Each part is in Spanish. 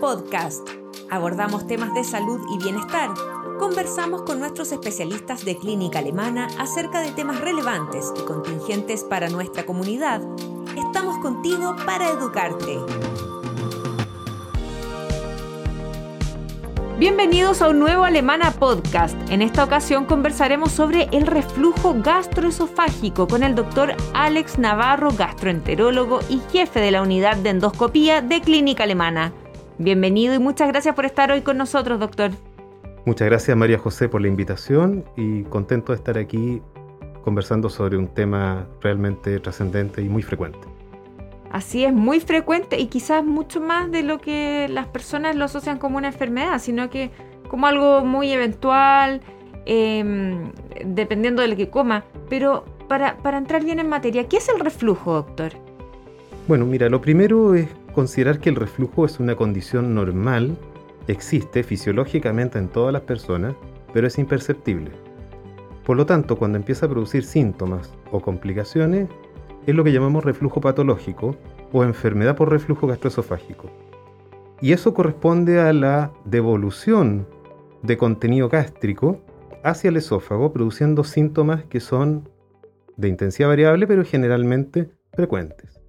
Podcast. Abordamos temas de salud y bienestar. Conversamos con nuestros especialistas de clínica alemana acerca de temas relevantes y contingentes para nuestra comunidad. Estamos contigo para educarte. Bienvenidos a un nuevo Alemana Podcast. En esta ocasión conversaremos sobre el reflujo gastroesofágico con el doctor Alex Navarro, gastroenterólogo y jefe de la unidad de endoscopía de Clínica Alemana. Bienvenido y muchas gracias por estar hoy con nosotros, doctor. Muchas gracias María José por la invitación y contento de estar aquí conversando sobre un tema realmente trascendente y muy frecuente. Así es, muy frecuente y quizás mucho más de lo que las personas lo asocian como una enfermedad, sino que como algo muy eventual, em, dependiendo de lo que coma. Pero para, para entrar bien en materia, ¿qué es el reflujo, doctor? Bueno, mira, lo primero es considerar que el reflujo es una condición normal, existe fisiológicamente en todas las personas, pero es imperceptible. Por lo tanto, cuando empieza a producir síntomas o complicaciones, es lo que llamamos reflujo patológico o enfermedad por reflujo gastroesofágico. Y eso corresponde a la devolución de contenido gástrico hacia el esófago, produciendo síntomas que son de intensidad variable, pero generalmente frecuentes.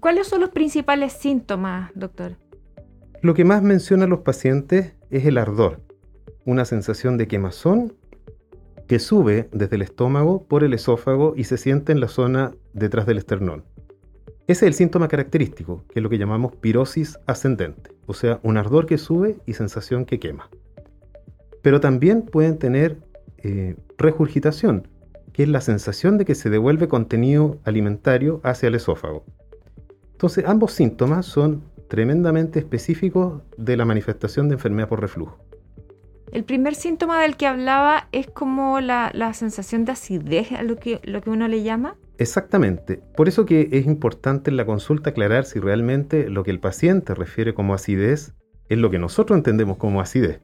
¿Cuáles son los principales síntomas, doctor? Lo que más mencionan los pacientes es el ardor, una sensación de quemazón que sube desde el estómago por el esófago y se siente en la zona detrás del esternón. Ese es el síntoma característico, que es lo que llamamos pirosis ascendente, o sea, un ardor que sube y sensación que quema. Pero también pueden tener eh, regurgitación, que es la sensación de que se devuelve contenido alimentario hacia el esófago. Entonces, ambos síntomas son tremendamente específicos de la manifestación de enfermedad por reflujo. El primer síntoma del que hablaba es como la, sensación de acidez, lo que, lo que uno le llama. Exactamente. Por eso que es importante en la consulta aclarar si realmente lo que el paciente refiere como acidez es lo que nosotros entendemos como acidez.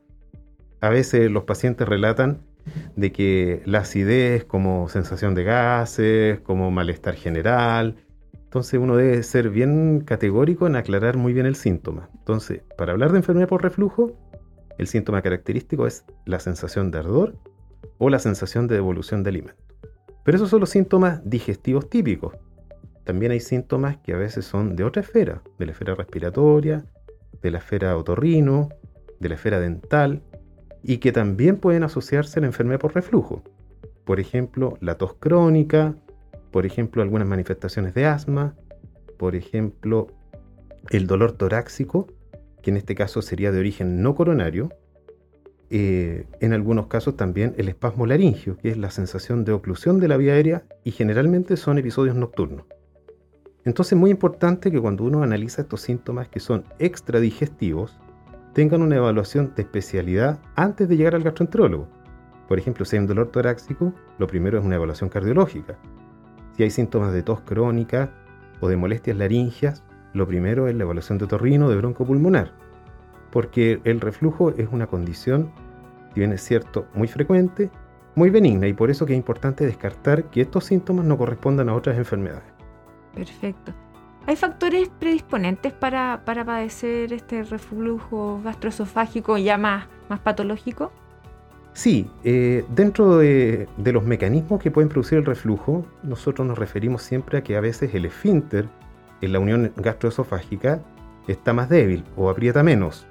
A veces los pacientes relatan de que la acidez como sensación de gases, como malestar general. Entonces uno debe ser bien categórico en aclarar muy bien el síntoma. Entonces, para hablar de enfermedad por reflujo, el síntoma característico es la sensación de ardor o la sensación de devolución de alimento. Pero esos son los síntomas digestivos típicos. También hay síntomas que a veces son de otra esfera, de la esfera respiratoria, de la esfera otorrino, de la esfera dental, y que también pueden asociarse a la enfermedad por reflujo. Por ejemplo, la tos crónica, por ejemplo, algunas manifestaciones de asma, por ejemplo, el dolor torácico que en este caso sería de origen no coronario, eh, en algunos casos también el espasmo laringio, que es la sensación de oclusión de la vía aérea y generalmente son episodios nocturnos. Entonces es muy importante que cuando uno analiza estos síntomas que son extradigestivos, tengan una evaluación de especialidad antes de llegar al gastroenterólogo. Por ejemplo, si hay un dolor torácico, lo primero es una evaluación cardiológica. Si hay síntomas de tos crónica o de molestias laringias, lo primero es la evaluación de torrino de bronco pulmonar, porque el reflujo es una condición, si bien es cierto, muy frecuente, muy benigna y por eso que es importante descartar que estos síntomas no correspondan a otras enfermedades. Perfecto. ¿Hay factores predisponentes para, padecer este reflujo gastroesofágico ya más, más patológico? Sí, eh, dentro de, los mecanismos que pueden producir el reflujo, nosotros nos referimos siempre a que a veces el esfínter en la unión gastroesofágica está más débil o aprieta menos.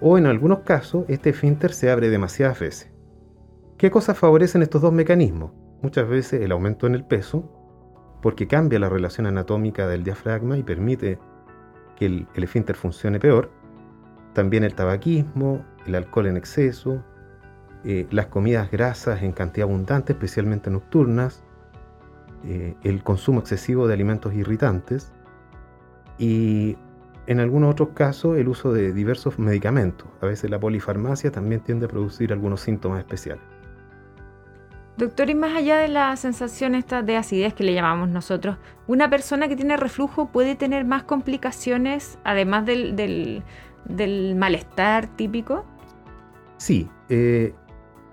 O en algunos casos, este esfínter se abre demasiadas veces. ¿Qué cosas favorecen estos dos mecanismos? Muchas veces el aumento en el peso, porque cambia la relación anatómica del diafragma y permite que el, esfínter funcione peor. También el tabaquismo, el alcohol en exceso, eh, las comidas grasas en cantidad abundante, especialmente nocturnas, eh, el consumo excesivo de alimentos irritantes y en algunos otros casos el uso de diversos medicamentos. A veces la polifarmacia también tiende a producir algunos síntomas especiales. Doctor, y más allá de la sensación esta de acidez que le llamamos nosotros, ¿una persona que tiene reflujo puede tener más complicaciones además del, malestar típico? Sí, eh,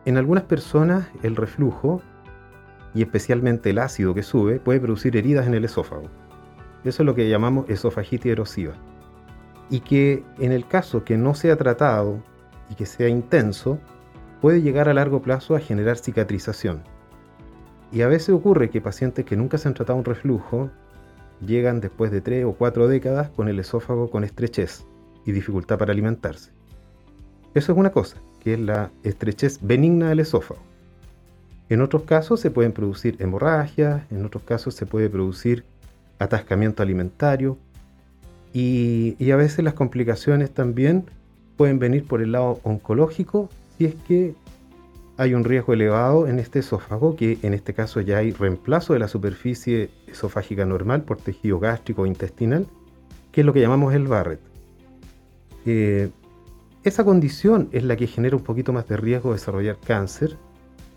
en algunas personas el reflujo y especialmente el ácido que sube puede producir heridas en el esófago. Eso es lo que llamamos esofagitis erosiva. y que en el caso que no sea tratado y que sea intenso, puede llegar a largo plazo a generar cicatrización. Y a veces ocurre que pacientes que nunca se han tratado un reflujo llegan después de tres o cuatro décadas con el esófago con estrechez y dificultad para alimentarse. Eso es una cosa, que es la estrechez benigna del esófago. En otros casos se pueden producir hemorragias, en otros casos se puede producir atascamiento alimentario y, a veces las complicaciones también pueden venir por el lado oncológico si es que hay un riesgo elevado en este esófago, que en este caso ya hay reemplazo de la superficie esofágica normal por tejido gástrico o intestinal, que es lo que llamamos el Barrett. Eh, esa condición es la que genera un poquito más de riesgo de desarrollar cáncer,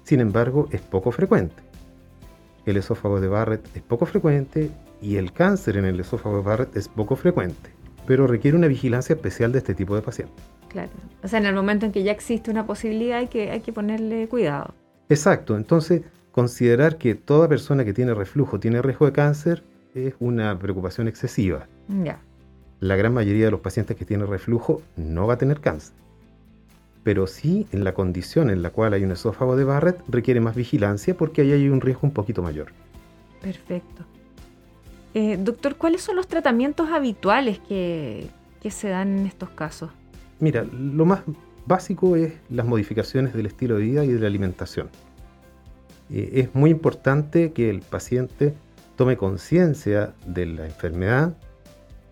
sin embargo es poco frecuente. El esófago de Barrett es poco frecuente y el cáncer en el esófago de Barrett es poco frecuente, pero requiere una vigilancia especial de este tipo de pacientes. Claro. O sea, en el momento en que ya existe una posibilidad hay que, hay que ponerle cuidado. Exacto. Entonces, considerar que toda persona que tiene reflujo tiene riesgo de cáncer es una preocupación excesiva. Ya. La gran mayoría de los pacientes que tienen reflujo no va a tener cáncer. Pero sí, en la condición en la cual hay un esófago de Barrett, requiere más vigilancia porque ahí hay un riesgo un poquito mayor. Perfecto. Eh, doctor, ¿cuáles son los tratamientos habituales que, que se dan en estos casos? Mira, lo más básico es las modificaciones del estilo de vida y de la alimentación. Eh, es muy importante que el paciente tome conciencia de la enfermedad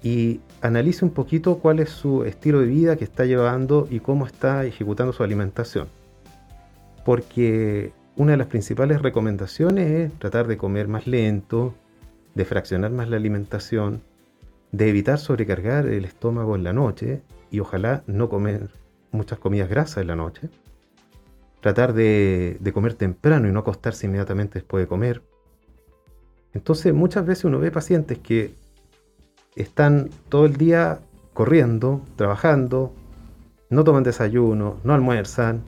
y analice un poquito cuál es su estilo de vida que está llevando y cómo está ejecutando su alimentación. Porque una de las principales recomendaciones es tratar de comer más lento, de fraccionar más la alimentación, de evitar sobrecargar el estómago en la noche y ojalá no comer muchas comidas grasas en la noche. Tratar de, comer temprano y no acostarse inmediatamente después de comer. Entonces muchas veces uno ve pacientes que están todo el día corriendo, trabajando, no toman desayuno, no almuerzan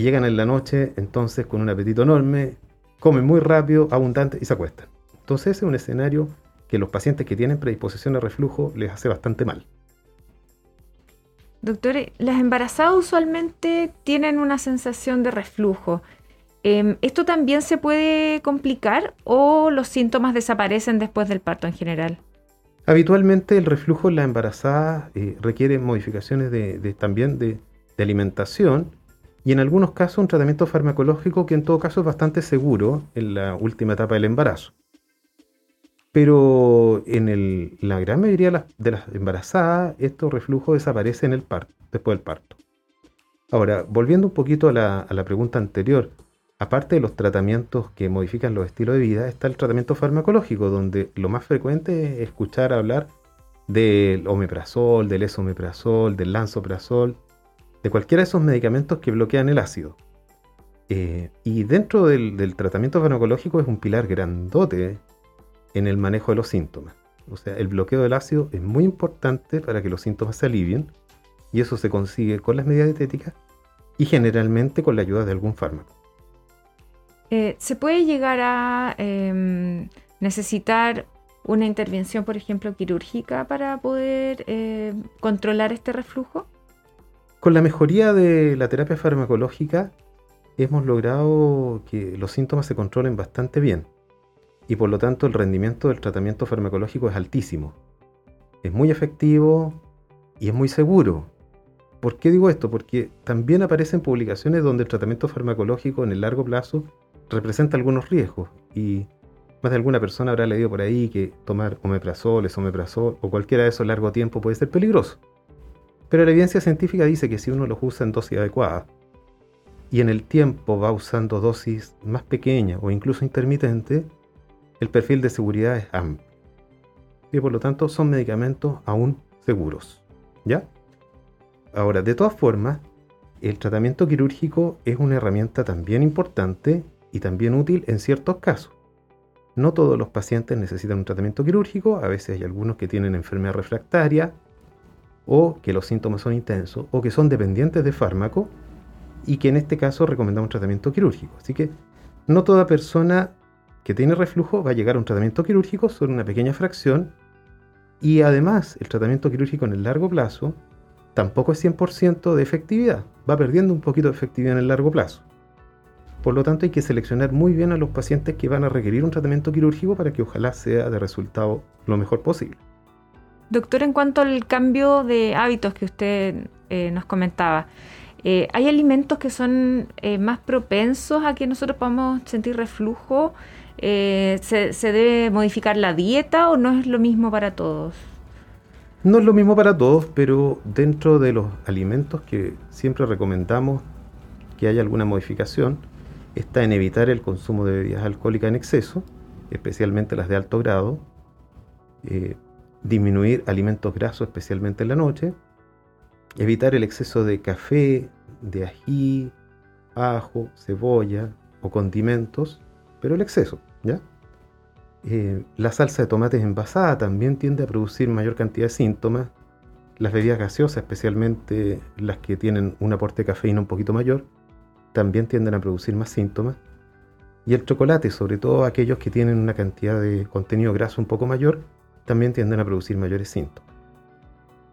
llegan en la noche entonces con un apetito enorme, comen muy rápido, abundante y se acuestan. Entonces ese es un escenario que los pacientes que tienen predisposición a reflujo les hace bastante mal. Doctor, las embarazadas usualmente tienen una sensación de reflujo. Em, ¿Esto también se puede complicar o los síntomas desaparecen después del parto en general? Habitualmente el reflujo en la embarazada eh, requiere modificaciones también de, alimentación y en algunos casos un tratamiento farmacológico que en todo caso es bastante seguro en la última etapa del embarazo. Pero en la gran mayoría de las, embarazadas, estos reflujos desaparecen en el parto, después del parto. Ahora, volviendo un poquito a la pregunta anterior, aparte de los tratamientos que modifican los estilos de vida, está el tratamiento farmacológico, donde lo más frecuente es escuchar hablar del omeprazol, del esomeprazol, del lansoprazol, de cualquiera de esos medicamentos que bloquean el ácido. Eh, y dentro del, del, tratamiento farmacológico es un pilar grandote en el manejo de los síntomas. O sea, el bloqueo del ácido es muy importante para que los síntomas se alivien y eso se consigue con las medidas dietéticas y generalmente con la ayuda de algún fármaco. Eh, ¿Se puede llegar a em, necesitar una intervención, por ejemplo, quirúrgica para poder eh, controlar este reflujo? Con la mejoría de la terapia farmacológica hemos logrado que los síntomas se controlen bastante bien y por lo tanto el rendimiento del tratamiento farmacológico es altísimo. Es muy efectivo y es muy seguro. ¿Por qué digo esto? Porque también aparecen publicaciones donde el tratamiento farmacológico en el largo plazo representa algunos riesgos y más de alguna persona habrá leído por ahí que tomar omeprazol, esomeprazol o cualquiera de esos largo tiempo puede ser peligroso. Pero la evidencia científica dice que si uno los usa en dosis adecuadas y en el tiempo va usando dosis más pequeñas o incluso intermitentes, el perfil de seguridad es amplio. Y por lo tanto son medicamentos aún seguros. ¿Ya? Ahora, de todas formas, el tratamiento quirúrgico es una herramienta también importante y también útil en ciertos casos. No todos los pacientes necesitan un tratamiento quirúrgico, a veces hay algunos que tienen enfermedad refractaria o que los síntomas son intensos o que son dependientes de fármaco y que en este caso recomendamos un tratamiento quirúrgico. Así que no toda persona que tiene reflujo va a llegar a un tratamiento quirúrgico, solo una pequeña fracción, Y además, el tratamiento quirúrgico en el largo plazo tampoco es 100% de efectividad, va perdiendo un poquito de efectividad en el largo plazo. Por lo tanto, hay que seleccionar muy bien a los pacientes que van a requerir un tratamiento quirúrgico para que ojalá sea de resultado lo mejor posible. Doctor, en cuanto al cambio de hábitos que usted eh, nos comentaba, eh, ¿hay alimentos que son eh, más propensos a que nosotros podamos sentir reflujo? ¿se, ¿Se debe modificar la dieta o no es lo mismo para todos? No es lo mismo para todos, pero dentro de los alimentos que siempre recomendamos que haya alguna modificación, está en evitar el consumo de bebidas alcohólicas en exceso, especialmente las de alto grado, eh, disminuir alimentos grasos, especialmente en la noche, evitar el exceso de café, de ají, ajo, cebolla o condimentos, pero el exceso, ¿ya? Eh, la salsa de tomates envasada también tiende a producir mayor cantidad de síntomas. Las bebidas gaseosas, especialmente las que tienen un aporte de cafeína un poquito mayor, también tienden a producir más síntomas. Y el chocolate, sobre todo aquellos que tienen una cantidad de contenido graso un poco mayor, también tienden a producir mayores síntomas.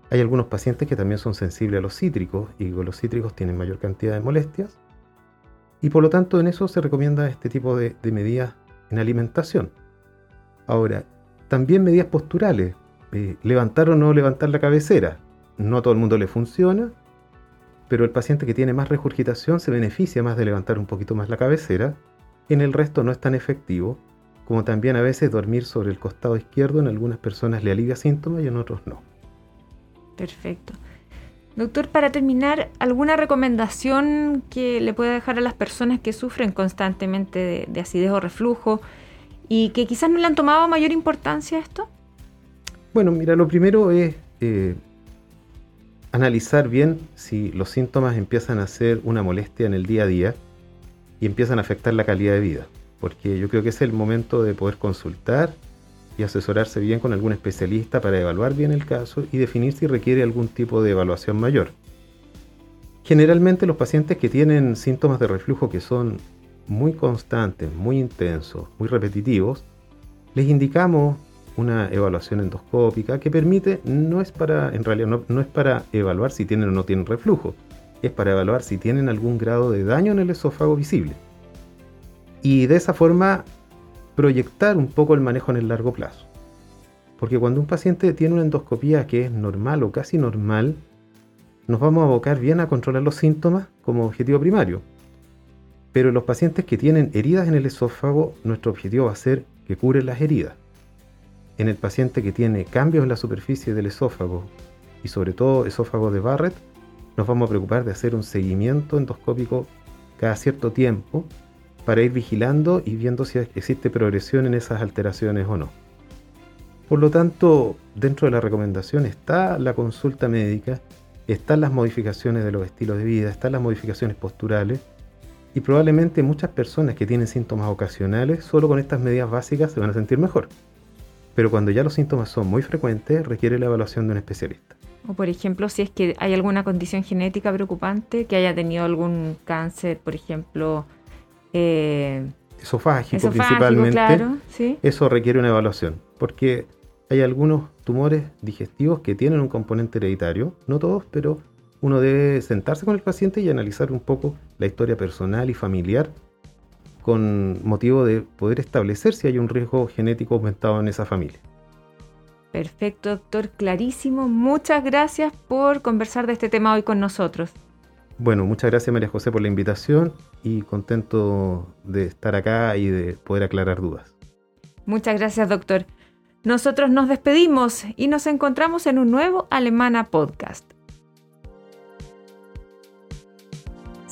Hay algunos pacientes que también son sensibles a los cítricos y los cítricos tienen mayor cantidad de molestias. Y por lo tanto en eso se recomienda este tipo de, medidas en alimentación. Ahora, también medidas posturales. Eh, levantar o no levantar la cabecera. No a todo el mundo le funciona pero el paciente que tiene más regurgitación se beneficia más de levantar un poquito más la cabecera, en el resto no es tan efectivo, como también a veces dormir sobre el costado izquierdo en algunas personas le alivia síntomas y en otros no. Perfecto. Doctor, para terminar, ¿alguna recomendación que le pueda dejar a las personas que sufren constantemente de, acidez o reflujo y que quizás no le han tomado mayor importancia a esto? Bueno, mira, lo primero es eh, analizar bien si los síntomas empiezan a ser una molestia en el día a día y empiezan a afectar la calidad de vida. Porque yo creo que es el momento de poder consultar y asesorarse bien con algún especialista para evaluar bien el caso y definir si requiere algún tipo de evaluación mayor. Generalmente los pacientes que tienen síntomas de reflujo que son muy constantes, muy intensos, muy repetitivos, les indicamos una evaluación endoscópica que permite, no es para, en realidad no, es para evaluar si tienen o no tienen reflujo, es para evaluar si tienen algún grado de daño en el esófago visible. Y de esa forma proyectar un poco el manejo en el largo plazo. Porque cuando un paciente tiene una endoscopía que es normal o casi normal, nos vamos a abocar bien a controlar los síntomas como objetivo primario. Pero los pacientes que tienen heridas en el esófago, nuestro objetivo va a ser que curen las heridas en el paciente que tiene cambios en la superficie del esófago y sobre todo esófago de Barrett, nos vamos a preocupar de hacer un seguimiento endoscópico cada cierto tiempo para ir vigilando y viendo si existe progresión en esas alteraciones o no. Por lo tanto, dentro de la recomendación está la consulta médica, están las modificaciones de los estilos de vida, están las modificaciones posturales y probablemente muchas personas que tienen síntomas ocasionales solo con estas medidas básicas se van a sentir mejor pero cuando ya los síntomas son muy frecuentes, requiere la evaluación de un especialista. O por ejemplo, si es que hay alguna condición genética preocupante, que haya tenido algún cáncer, por ejemplo... Eh, esofágico, principalmente, eso requiere una evaluación, porque hay algunos tumores digestivos que tienen un componente hereditario, no todos, pero uno debe sentarse con el paciente y analizar un poco la historia personal y familiar con motivo de poder establecer si hay un riesgo genético aumentado en esa familia. Perfecto, doctor, clarísimo. Muchas gracias por conversar de este tema hoy con nosotros. Bueno, muchas gracias María José por la invitación y contento de estar acá y de poder aclarar dudas. Muchas gracias, doctor. Nosotros nos despedimos y nos encontramos en un nuevo Alemana Podcast.